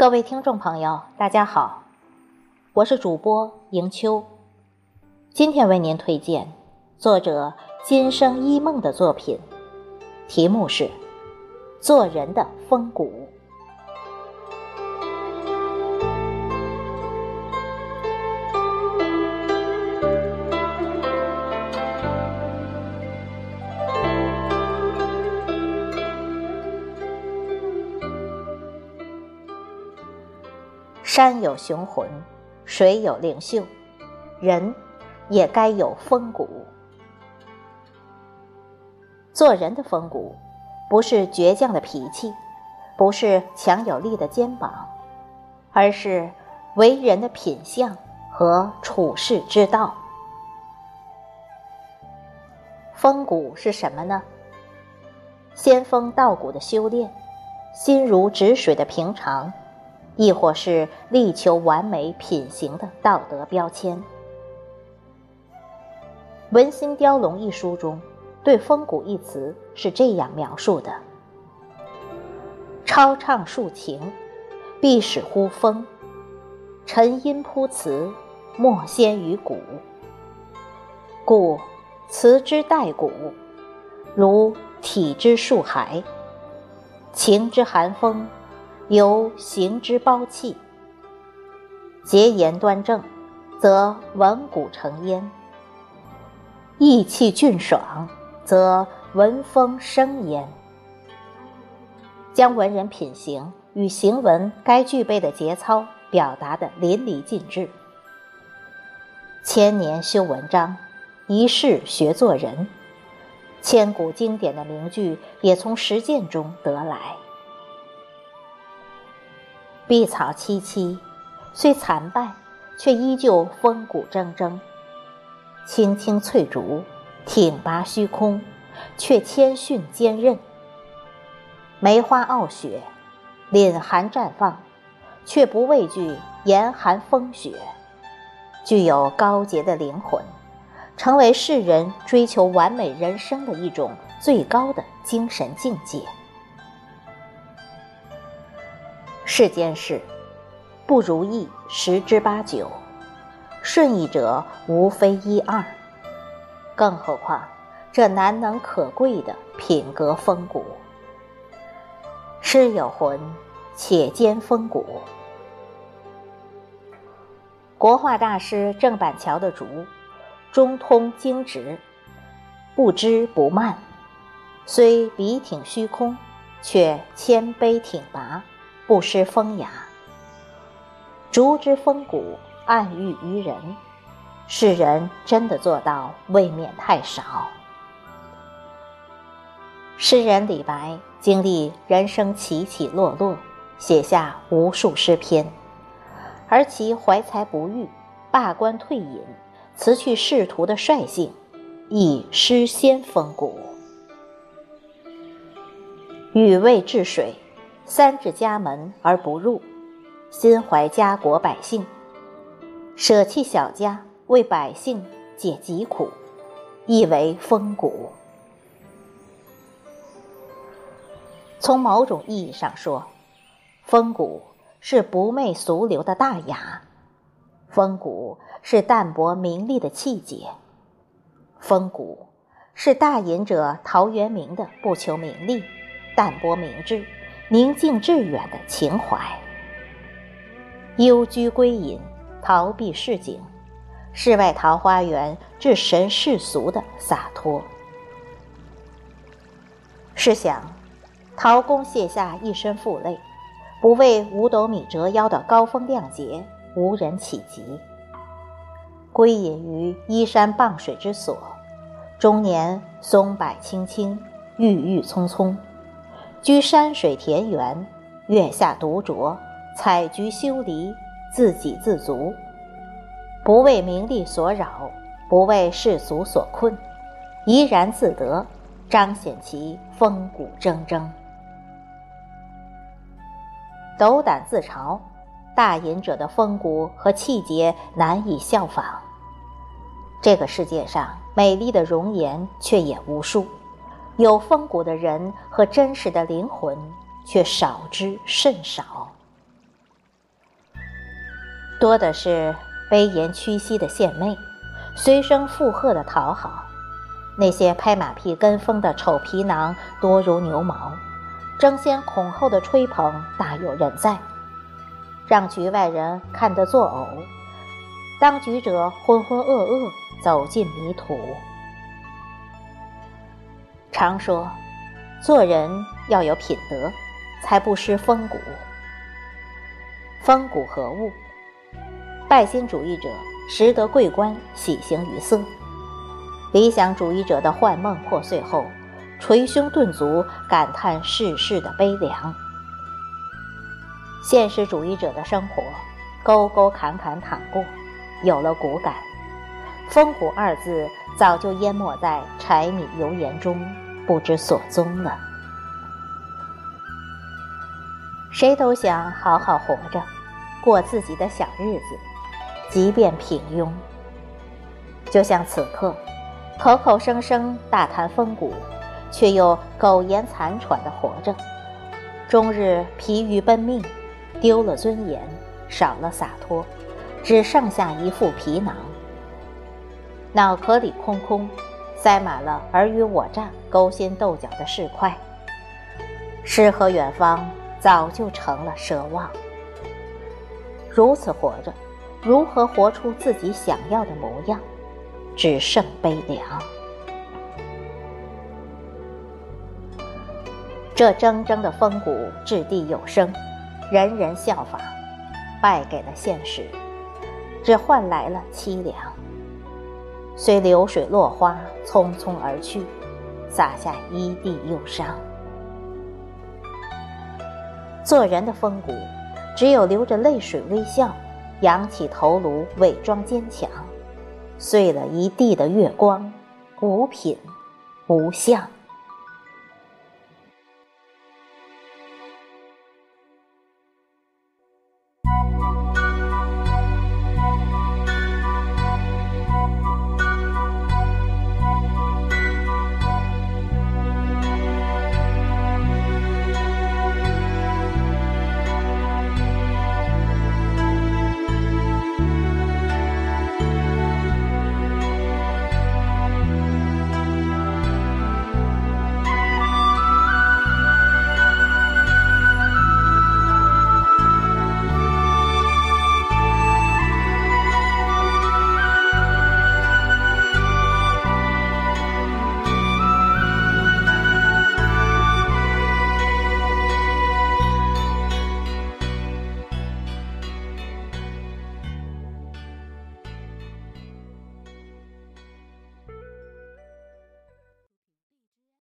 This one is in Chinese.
各位听众朋友，大家好，我是主播迎秋。今天为您推荐作者今生一梦的作品，题目是《做人的风骨》。山有雄浑，水有灵秀，人也该有风骨。做人的风骨，不是倔强的脾气，不是强有力的肩膀，而是为人的品相和处世之道。风骨是什么呢？仙风道骨的修炼，心如止水的平常。亦或是力求完美品行的道德标签，《文心雕龙》一书中，对“风骨”一词是这样描述的：“超畅抒情，必使乎风；沉吟铺词，莫先于骨。故词之带骨，如体之树骸，情之寒风。”由行之包气，结言端正，则文骨成焉；意气俊爽，则文风生焉。将文人品行与行文该具备的节操表达的淋漓尽致。千年修文章，一世学做人。千古经典的名句也从实践中得来。碧草萋萋，虽残败，却依旧风骨铮铮；青青翠竹，挺拔虚空，却谦逊坚韧。梅花傲雪，凛寒绽放，却不畏惧严寒风雪，具有高洁的灵魂，成为世人追求完美人生的一种最高的精神境界。世间事，不如意十之八九，顺意者无非一二，更何况这难能可贵的品格风骨。诗有魂，且兼风骨。国画大师郑板桥的竹，中通精直，不知不慢，虽笔挺虚空，却谦卑挺拔。不失风雅，竹之风骨，暗喻于人。世人真的做到，未免太少。诗人李白经历人生起起落落，写下无数诗篇，而其怀才不遇、罢官退隐、辞去仕途的率性，亦诗仙风骨。禹未治水。三至家门而不入，心怀家国百姓，舍弃小家为百姓解疾苦，亦为风骨。从某种意义上说，风骨是不媚俗流的大雅，风骨是淡泊名利的气节，风骨是大隐者陶渊明的不求名利，淡泊明志。宁静致远的情怀，幽居归隐，逃避市井，世外桃花源，至神世俗的洒脱。试想，陶公卸下一身负累，不为五斗米折腰的高风亮节，无人企及；归隐于依山傍水之所，终年松柏青青，郁郁葱葱。居山水田园，月下独酌，采菊修篱，自给自足，不为名利所扰，不为世俗所困，怡然自得，彰显其风骨铮铮。斗胆自嘲，大隐者的风骨和气节难以效仿。这个世界上美丽的容颜却也无数。有风骨的人和真实的灵魂却少之甚少。多的是卑颜屈膝的献媚，随声附和的讨好。那些拍马屁跟风的丑皮囊多如牛毛，争先恐后的吹捧大有人在，让局外人看得作呕，当局者浑浑噩噩走进迷途。常说，做人要有品德，才不失风骨。风骨何物？拜金主义者识得贵官，喜形于色。理想主义者的幻梦破碎后，捶胸顿足，感叹世事的悲凉；现实主义者的生活，沟沟坎坎淌过，有了骨感。风骨二字早就淹没在柴米油盐中，不知所踪了。谁都想好好活着，过自己的小日子，即便平庸。就像此刻。口口声声大谈风骨，却又苟延残喘地活着，终日疲于奔命，丢了尊严，少了洒脱，只剩下一副皮囊。脑壳里空空，塞满了尔虞我诈、勾心斗角的市侩。诗和远方早就成了奢望。如此活着，如何活出自己想要的模样？只剩悲凉。这铮铮的风骨掷地有声，人人效仿，败给了现实，只换来了凄凉。随流水落花匆匆而去，洒下一地忧伤。做人的风骨，只有流着泪水微笑，扬起头颅伪装坚强。碎了一地的月光，无品无相。